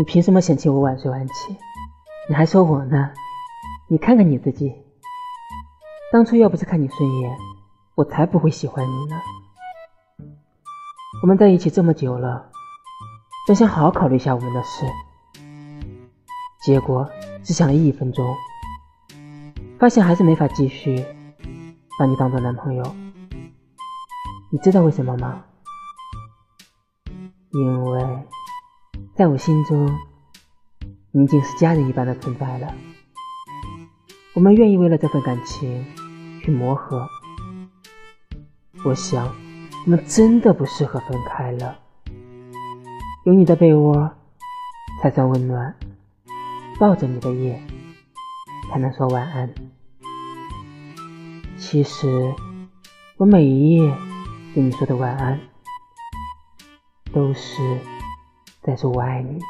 你凭什么嫌弃我晚睡晚起？你还说我呢？你看看你自己，当初要不是看你顺眼，我才不会喜欢你呢。我们在一起这么久了，本想好好考虑一下我们的事，结果只想了一分钟，发现还是没法继续把你当做男朋友。你知道为什么吗？因为在我心中，你已经是家人一般的存在了。我们愿意为了这份感情去磨合。我想，我们真的不适合分开了。有你的被窝才算温暖，抱着你的夜才能说晚安。其实，我每一夜对你说的晚安。都是再说我爱你。